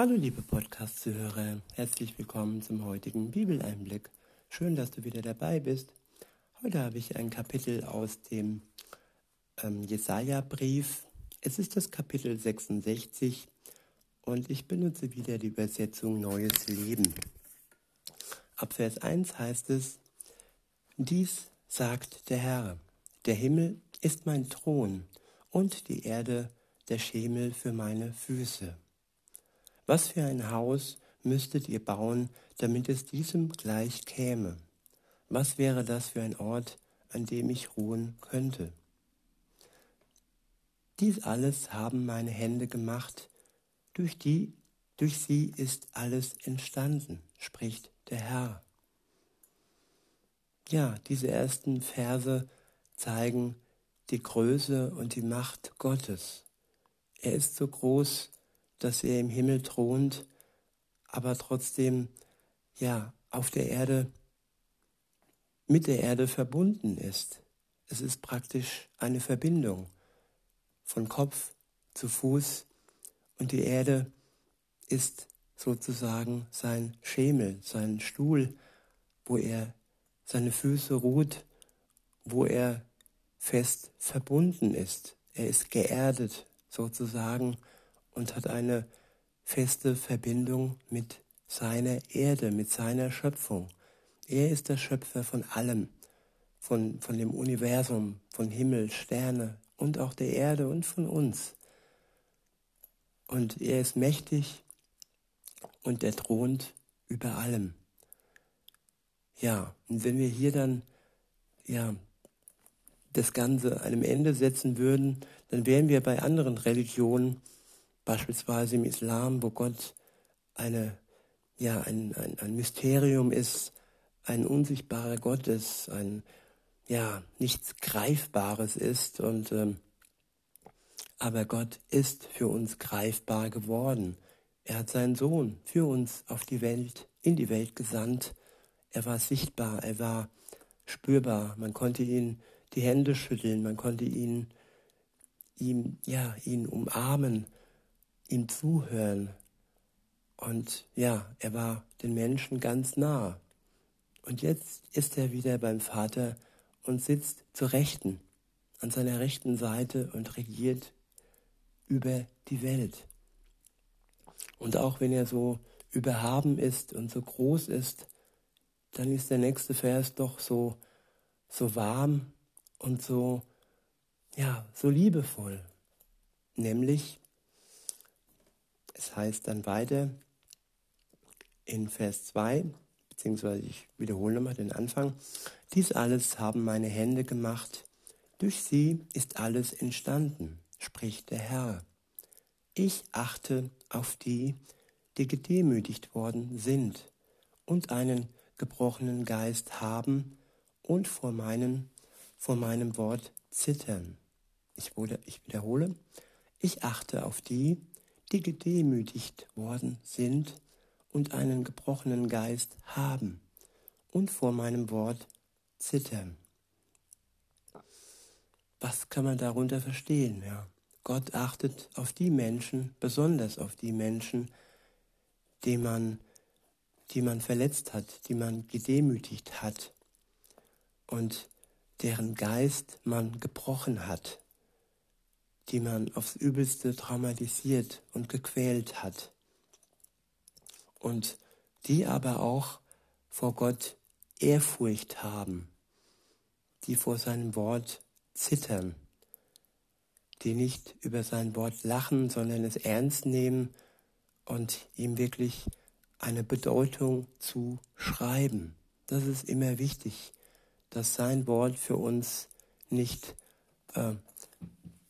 Hallo liebe Podcast-Zuhörer, herzlich willkommen zum heutigen Bibeleinblick. Schön, dass du wieder dabei bist. Heute habe ich ein Kapitel aus dem ähm, Jesaja-Brief. Es ist das Kapitel 66 und ich benutze wieder die Übersetzung Neues Leben. Ab Vers 1 heißt es, dies sagt der Herr, der Himmel ist mein Thron und die Erde der Schemel für meine Füße. Was für ein Haus müsstet ihr bauen, damit es diesem gleich käme? Was wäre das für ein Ort, an dem ich ruhen könnte? Dies alles haben meine Hände gemacht, durch die, durch sie ist alles entstanden, spricht der Herr. Ja, diese ersten Verse zeigen die Größe und die Macht Gottes. Er ist so groß, dass er im Himmel thront, aber trotzdem ja auf der Erde mit der Erde verbunden ist. Es ist praktisch eine Verbindung von Kopf zu Fuß und die Erde ist sozusagen sein Schemel, sein Stuhl, wo er seine Füße ruht, wo er fest verbunden ist. Er ist geerdet sozusagen und hat eine feste Verbindung mit seiner Erde, mit seiner Schöpfung. Er ist der Schöpfer von allem, von, von dem Universum, von Himmel, Sterne und auch der Erde und von uns. Und er ist mächtig und er thront über allem. Ja, und wenn wir hier dann ja, das Ganze einem Ende setzen würden, dann wären wir bei anderen Religionen beispielsweise im Islam, wo Gott eine, ja, ein, ein, ein Mysterium ist, ein unsichtbarer Gott ist, ein ja, nichts Greifbares ist und ähm, aber Gott ist für uns greifbar geworden. Er hat seinen Sohn für uns auf die Welt, in die Welt gesandt. Er war sichtbar, er war spürbar. Man konnte ihn die Hände schütteln, man konnte ihn, ihm, ja, ihn umarmen ihm zuhören. Und ja, er war den Menschen ganz nah. Und jetzt ist er wieder beim Vater und sitzt zur Rechten, an seiner rechten Seite und regiert über die Welt. Und auch wenn er so überhaben ist und so groß ist, dann ist der nächste Vers doch so, so warm und so, ja, so liebevoll. Nämlich, es heißt dann weiter in Vers 2, beziehungsweise ich wiederhole nochmal den Anfang, dies alles haben meine Hände gemacht, durch sie ist alles entstanden, spricht der Herr. Ich achte auf die, die gedemütigt worden sind und einen gebrochenen Geist haben und vor, meinen, vor meinem Wort zittern. Ich, wurde, ich wiederhole, ich achte auf die, die gedemütigt worden sind und einen gebrochenen Geist haben und vor meinem Wort zittern. Was kann man darunter verstehen? Ja, Gott achtet auf die Menschen, besonders auf die Menschen, die man, die man verletzt hat, die man gedemütigt hat und deren Geist man gebrochen hat die man aufs übelste traumatisiert und gequält hat. Und die aber auch vor Gott Ehrfurcht haben, die vor seinem Wort zittern, die nicht über sein Wort lachen, sondern es ernst nehmen und ihm wirklich eine Bedeutung zu schreiben. Das ist immer wichtig, dass sein Wort für uns nicht äh,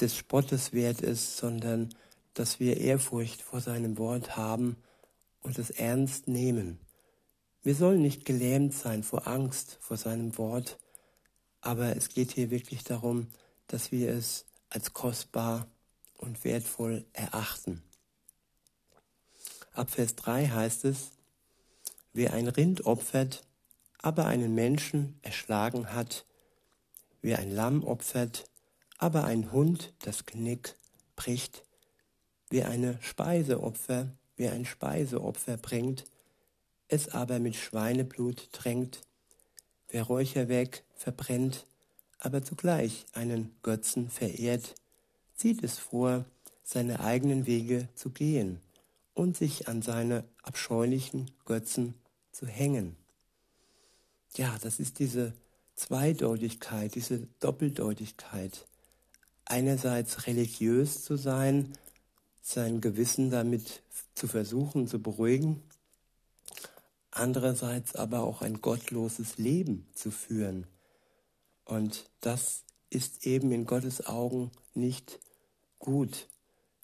des Spottes wert ist, sondern dass wir Ehrfurcht vor seinem Wort haben und es ernst nehmen. Wir sollen nicht gelähmt sein vor Angst vor seinem Wort, aber es geht hier wirklich darum, dass wir es als kostbar und wertvoll erachten. Ab Vers 3 heißt es, wer ein Rind opfert, aber einen Menschen erschlagen hat, wer ein Lamm opfert, aber ein Hund das Knick bricht, wie eine Speiseopfer, wer ein Speiseopfer bringt, es aber mit Schweineblut tränkt, wer Räucherwerk verbrennt, aber zugleich einen Götzen verehrt, zieht es vor, seine eigenen Wege zu gehen und sich an seine abscheulichen Götzen zu hängen. Ja, das ist diese Zweideutigkeit, diese Doppeldeutigkeit. Einerseits religiös zu sein, sein Gewissen damit zu versuchen zu beruhigen, andererseits aber auch ein gottloses Leben zu führen. Und das ist eben in Gottes Augen nicht gut.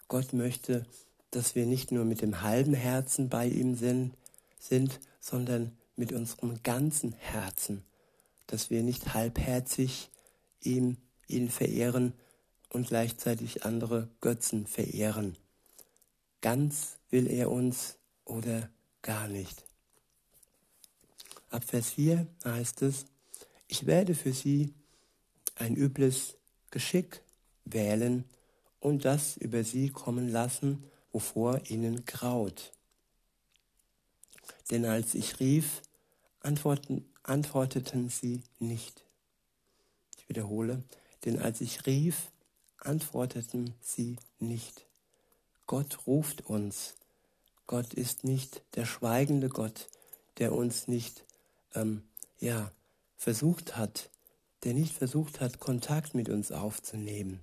Gott möchte, dass wir nicht nur mit dem halben Herzen bei ihm sind, sind sondern mit unserem ganzen Herzen, dass wir nicht halbherzig ihm, ihn verehren und gleichzeitig andere Götzen verehren. Ganz will er uns oder gar nicht. Ab Vers 4 heißt es, ich werde für sie ein übles Geschick wählen und das über sie kommen lassen, wovor ihnen graut. Denn als ich rief, antworteten sie nicht. Ich wiederhole, denn als ich rief, antworteten sie nicht. Gott ruft uns. Gott ist nicht der schweigende Gott, der uns nicht ähm, ja, versucht hat, der nicht versucht hat, Kontakt mit uns aufzunehmen.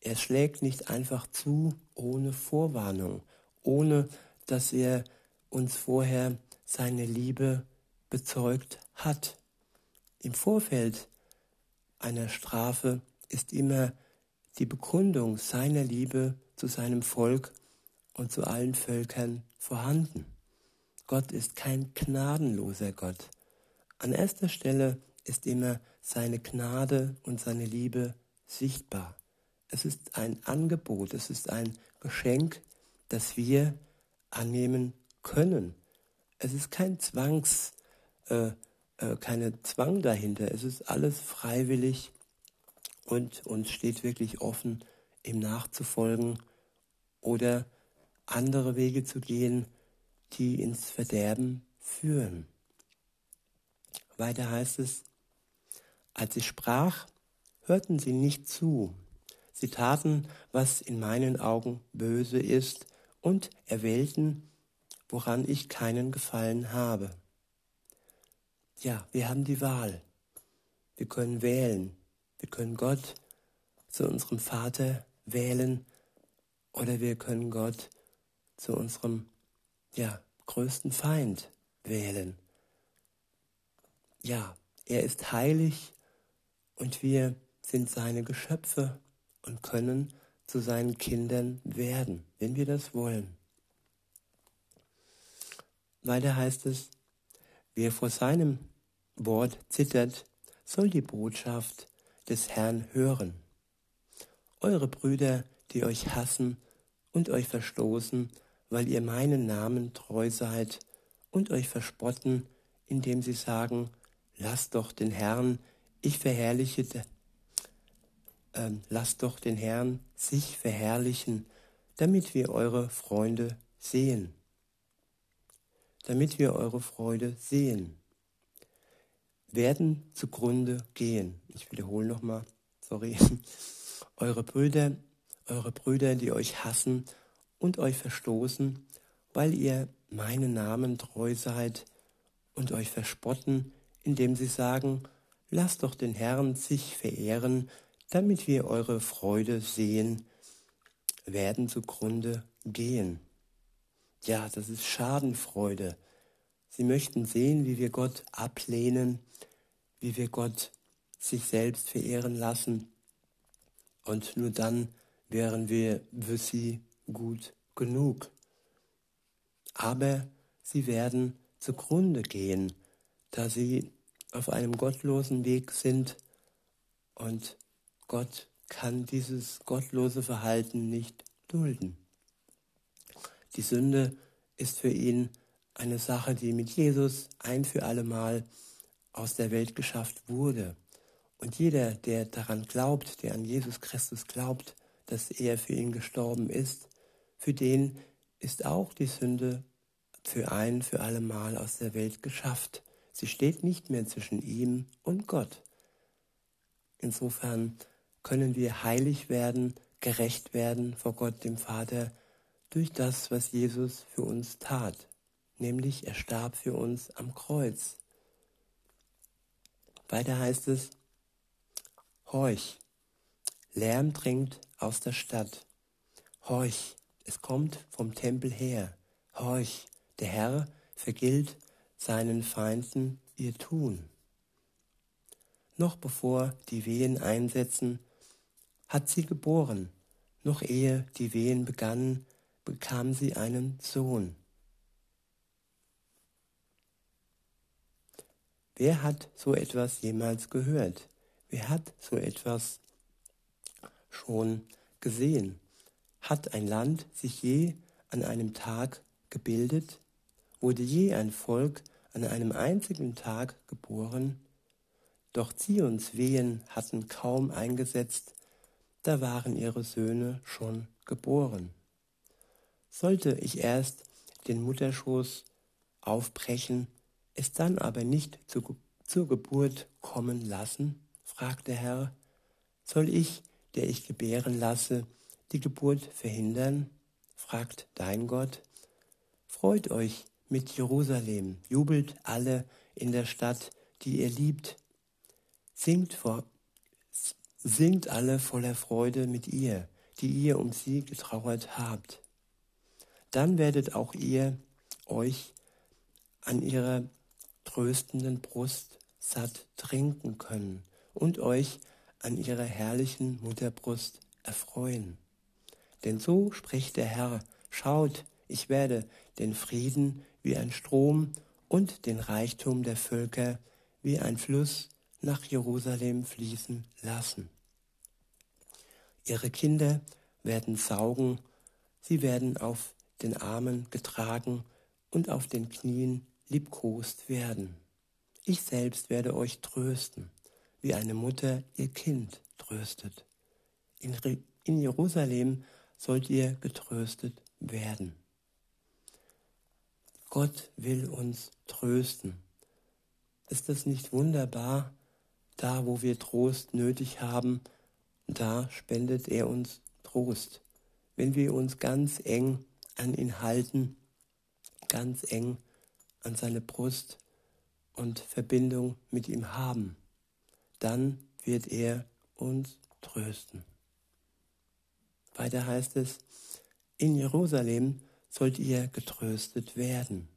Er schlägt nicht einfach zu ohne Vorwarnung, ohne dass er uns vorher seine Liebe bezeugt hat. Im Vorfeld einer Strafe ist immer die Begründung seiner Liebe zu seinem Volk und zu allen Völkern vorhanden. Gott ist kein gnadenloser Gott. An erster Stelle ist immer seine Gnade und seine Liebe sichtbar. Es ist ein Angebot, es ist ein Geschenk, das wir annehmen können. Es ist kein Zwangs, äh, äh, keine Zwang dahinter. Es ist alles freiwillig und uns steht wirklich offen, ihm nachzufolgen oder andere Wege zu gehen, die ins Verderben führen. Weiter heißt es, als ich sprach, hörten sie nicht zu. Sie taten, was in meinen Augen böse ist, und erwählten, woran ich keinen Gefallen habe. Ja, wir haben die Wahl. Wir können wählen. Wir können Gott zu unserem Vater wählen oder wir können Gott zu unserem ja, größten Feind wählen. Ja, er ist heilig und wir sind seine Geschöpfe und können zu seinen Kindern werden, wenn wir das wollen. Weiter heißt es, wer vor seinem Wort zittert, soll die Botschaft des Herrn hören. Eure Brüder, die euch hassen und euch verstoßen, weil ihr meinen Namen treu seid und euch verspotten, indem sie sagen, lasst doch den Herrn, ich verherrliche, äh, lasst doch den Herrn sich verherrlichen, damit wir eure Freunde sehen. Damit wir eure Freude sehen werden zugrunde gehen. Ich wiederhole nochmal, sorry. Eure Brüder, eure Brüder, die euch hassen und euch verstoßen, weil ihr meinen Namen treu seid und euch verspotten, indem sie sagen, lasst doch den Herrn sich verehren, damit wir eure Freude sehen, werden zugrunde gehen. Ja, das ist Schadenfreude. Sie möchten sehen, wie wir Gott ablehnen, wie wir Gott sich selbst verehren lassen. Und nur dann wären wir für sie gut genug. Aber sie werden zugrunde gehen, da sie auf einem gottlosen Weg sind und Gott kann dieses gottlose Verhalten nicht dulden. Die Sünde ist für ihn eine Sache, die mit Jesus ein für allemal aus der Welt geschafft wurde. Und jeder, der daran glaubt, der an Jesus Christus glaubt, dass er für ihn gestorben ist, für den ist auch die Sünde für ein für allemal aus der Welt geschafft. Sie steht nicht mehr zwischen ihm und Gott. Insofern können wir heilig werden, gerecht werden vor Gott dem Vater durch das, was Jesus für uns tat, nämlich er starb für uns am Kreuz. Weiter heißt es, Horch, Lärm dringt aus der Stadt. Horch, es kommt vom Tempel her. Horch, der Herr vergilt seinen Feinden ihr Tun. Noch bevor die Wehen einsetzen, hat sie geboren. Noch ehe die Wehen begannen, bekam sie einen Sohn. Wer hat so etwas jemals gehört? Wer hat so etwas schon gesehen? Hat ein Land sich je an einem Tag gebildet? Wurde je ein Volk an einem einzigen Tag geboren? Doch Zions Wehen hatten kaum eingesetzt, da waren ihre Söhne schon geboren. Sollte ich erst den Mutterschoß aufbrechen, es dann aber nicht zu, zur Geburt kommen lassen? fragt der Herr. Soll ich, der ich gebären lasse, die Geburt verhindern? fragt dein Gott. Freut euch mit Jerusalem, jubelt alle in der Stadt, die ihr liebt. Singt, vor, singt alle voller Freude mit ihr, die ihr um sie getrauert habt. Dann werdet auch ihr euch an ihrer tröstenden Brust satt trinken können und euch an ihrer herrlichen Mutterbrust erfreuen. Denn so spricht der Herr, schaut, ich werde den Frieden wie ein Strom und den Reichtum der Völker wie ein Fluss nach Jerusalem fließen lassen. Ihre Kinder werden saugen, sie werden auf den Armen getragen und auf den Knien liebkost werden. Ich selbst werde euch trösten, wie eine Mutter ihr Kind tröstet. In, in Jerusalem sollt ihr getröstet werden. Gott will uns trösten. Ist es nicht wunderbar, da wo wir Trost nötig haben, da spendet er uns Trost. Wenn wir uns ganz eng an ihn halten, ganz eng an seine Brust und Verbindung mit ihm haben, dann wird er uns trösten. Weiter heißt es, in Jerusalem sollt ihr getröstet werden.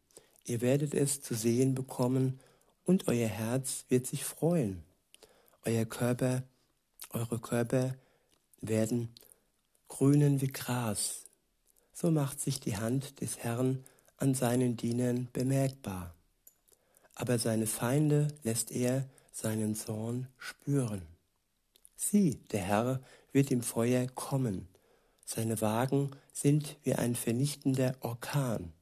Ihr werdet es zu sehen bekommen und euer Herz wird sich freuen. Euer Körper, eure Körper werden grünen wie Gras. So macht sich die Hand des Herrn an seinen Dienern bemerkbar. Aber seine Feinde lässt er seinen Zorn spüren. Sieh, der Herr wird im Feuer kommen. Seine Wagen sind wie ein vernichtender Orkan.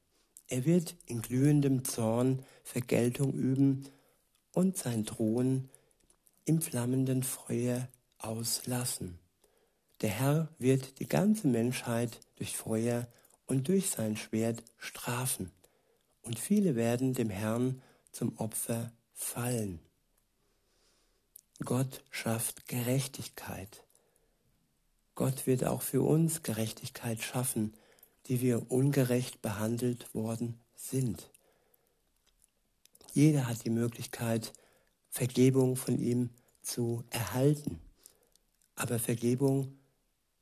Er wird in glühendem Zorn Vergeltung üben und sein Thron im flammenden Feuer auslassen. Der Herr wird die ganze Menschheit durch Feuer und durch sein Schwert strafen, und viele werden dem Herrn zum Opfer fallen. Gott schafft Gerechtigkeit. Gott wird auch für uns Gerechtigkeit schaffen, die wir ungerecht behandelt worden sind. Jeder hat die Möglichkeit, Vergebung von ihm zu erhalten. Aber Vergebung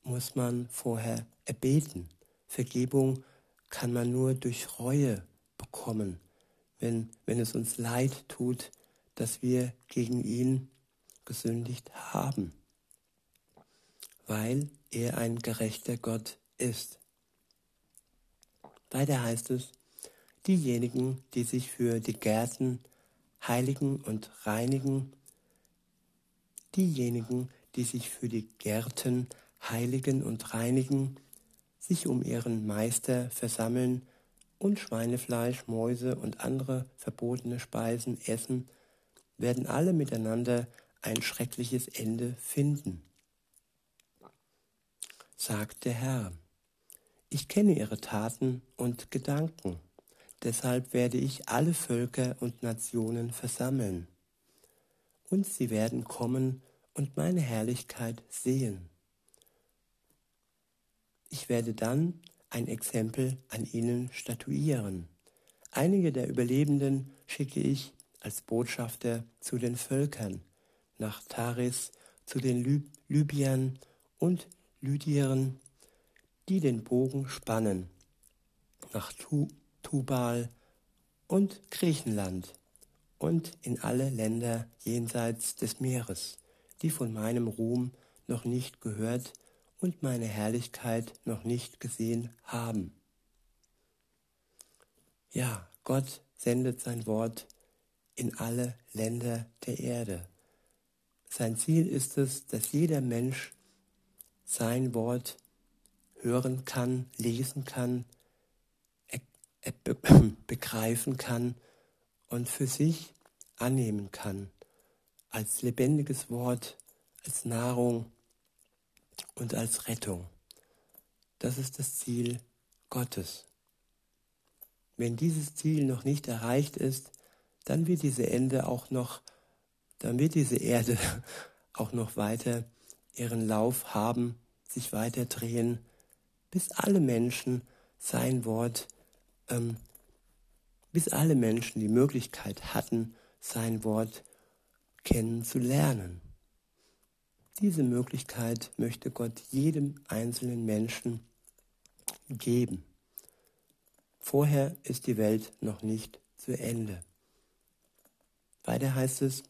muss man vorher erbeten. Vergebung kann man nur durch Reue bekommen, wenn, wenn es uns leid tut, dass wir gegen ihn gesündigt haben, weil er ein gerechter Gott ist. Weiter heißt es, diejenigen, die sich für die Gärten heiligen und reinigen, diejenigen, die sich für die Gärten heiligen und reinigen, sich um ihren Meister versammeln und Schweinefleisch, Mäuse und andere verbotene Speisen essen, werden alle miteinander ein schreckliches Ende finden. Sagt der Herr, Ich kenne ihre Taten und Gedanken. Deshalb werde ich alle Völker und Nationen versammeln. Und sie werden kommen und meine Herrlichkeit sehen. Ich werde dann ein Exempel an ihnen statuieren. Einige der Überlebenden schicke ich als Botschafter zu den Völkern, nach Taris, zu den Lü Libyern und Lydieren, die den Bogen spannen, nach tu Tubal und Griechenland und in alle Länder jenseits des Meeres, die von meinem Ruhm noch nicht gehört und meine Herrlichkeit noch nicht gesehen haben. Ja, Gott sendet sein Wort in alle Länder der Erde. Sein Ziel ist es, dass jeder Mensch sein Wort hören kann, lesen kann, begreifen kann und für sich annehmen kann, als lebendiges Wort, als Nahrung und als Rettung. Das ist das Ziel Gottes. Wenn dieses Ziel noch nicht erreicht ist, dann wird diese Ende auch noch, dann wird diese Erde auch noch weiter ihren Lauf haben, sich weiter drehen, bis alle Menschen sein Wort, ähm, bis alle Menschen die Möglichkeit hatten, sein Wort kennenzulernen. Diese Möglichkeit möchte Gott jedem einzelnen Menschen geben. Vorher ist die Welt noch nicht zu Ende. Weiter heißt es,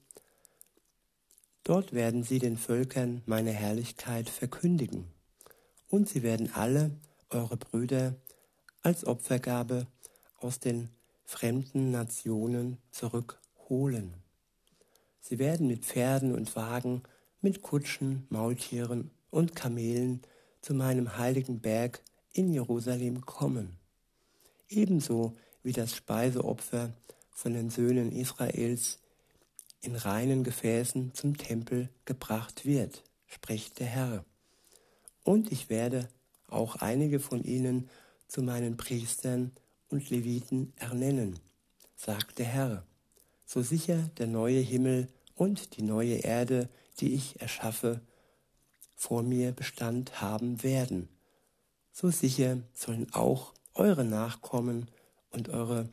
dort werden sie den Völkern meine Herrlichkeit verkündigen, und sie werden alle eure Brüder als Opfergabe aus den fremden Nationen zurückholen. Sie werden mit Pferden und Wagen, mit Kutschen, Maultieren und Kamelen zu meinem heiligen Berg in Jerusalem kommen. Ebenso wie das Speiseopfer von den Söhnen Israels in reinen Gefäßen zum Tempel gebracht wird, spricht der Herr. Und ich werde auch einige von ihnen zu meinen Priestern und Leviten ernennen, sagt der Herr, so sicher der neue Himmel und die neue Erde, die ich erschaffe, vor mir Bestand haben werden. So sicher sollen auch eure Nachkommen und eure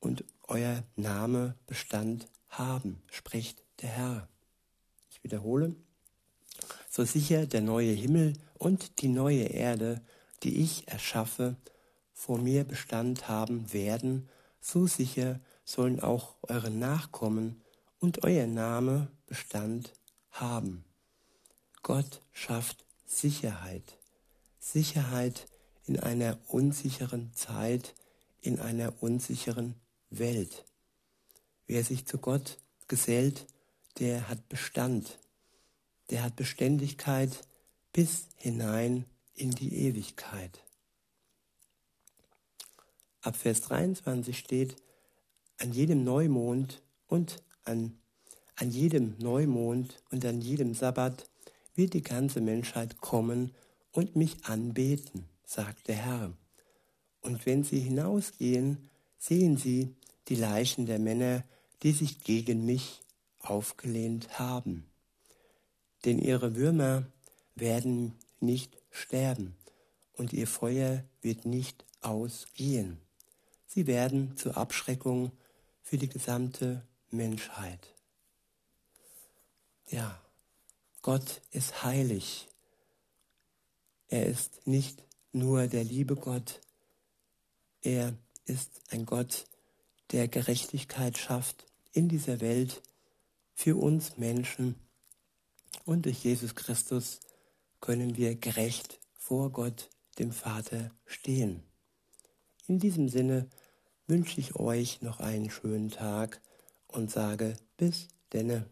und euer Name Bestand haben, spricht der Herr. Ich wiederhole, so sicher der neue Himmel und die neue Erde, die ich erschaffe, vor mir Bestand haben werden, so sicher sollen auch eure Nachkommen und euer Name Bestand haben. Gott schafft Sicherheit. Sicherheit in einer unsicheren Zeit, in einer unsicheren Welt. Wer sich zu Gott gesellt, der hat Bestand, der hat Beständigkeit bis hinein in die Ewigkeit. Ab Vers 23 steht, an jedem Neumond und an, an jedem Neumond und an jedem Sabbat wird die ganze Menschheit kommen und mich anbeten, sagt der Herr. Und wenn sie hinausgehen, sehen sie die Leichen der Männer, die sich gegen mich aufgelehnt haben. Denn ihre Würmer werden nicht sterben und ihr Feuer wird nicht ausgehen. Sie werden zur Abschreckung für die gesamte Menschheit. Ja, Gott ist heilig. Er ist nicht nur der liebe Gott, er ist ein Gott, der Gerechtigkeit schafft in dieser Welt für uns Menschen. Und durch Jesus Christus können wir gerecht vor Gott, dem Vater, stehen. In diesem Sinne wünsche ich euch noch einen schönen Tag und sage bis denne.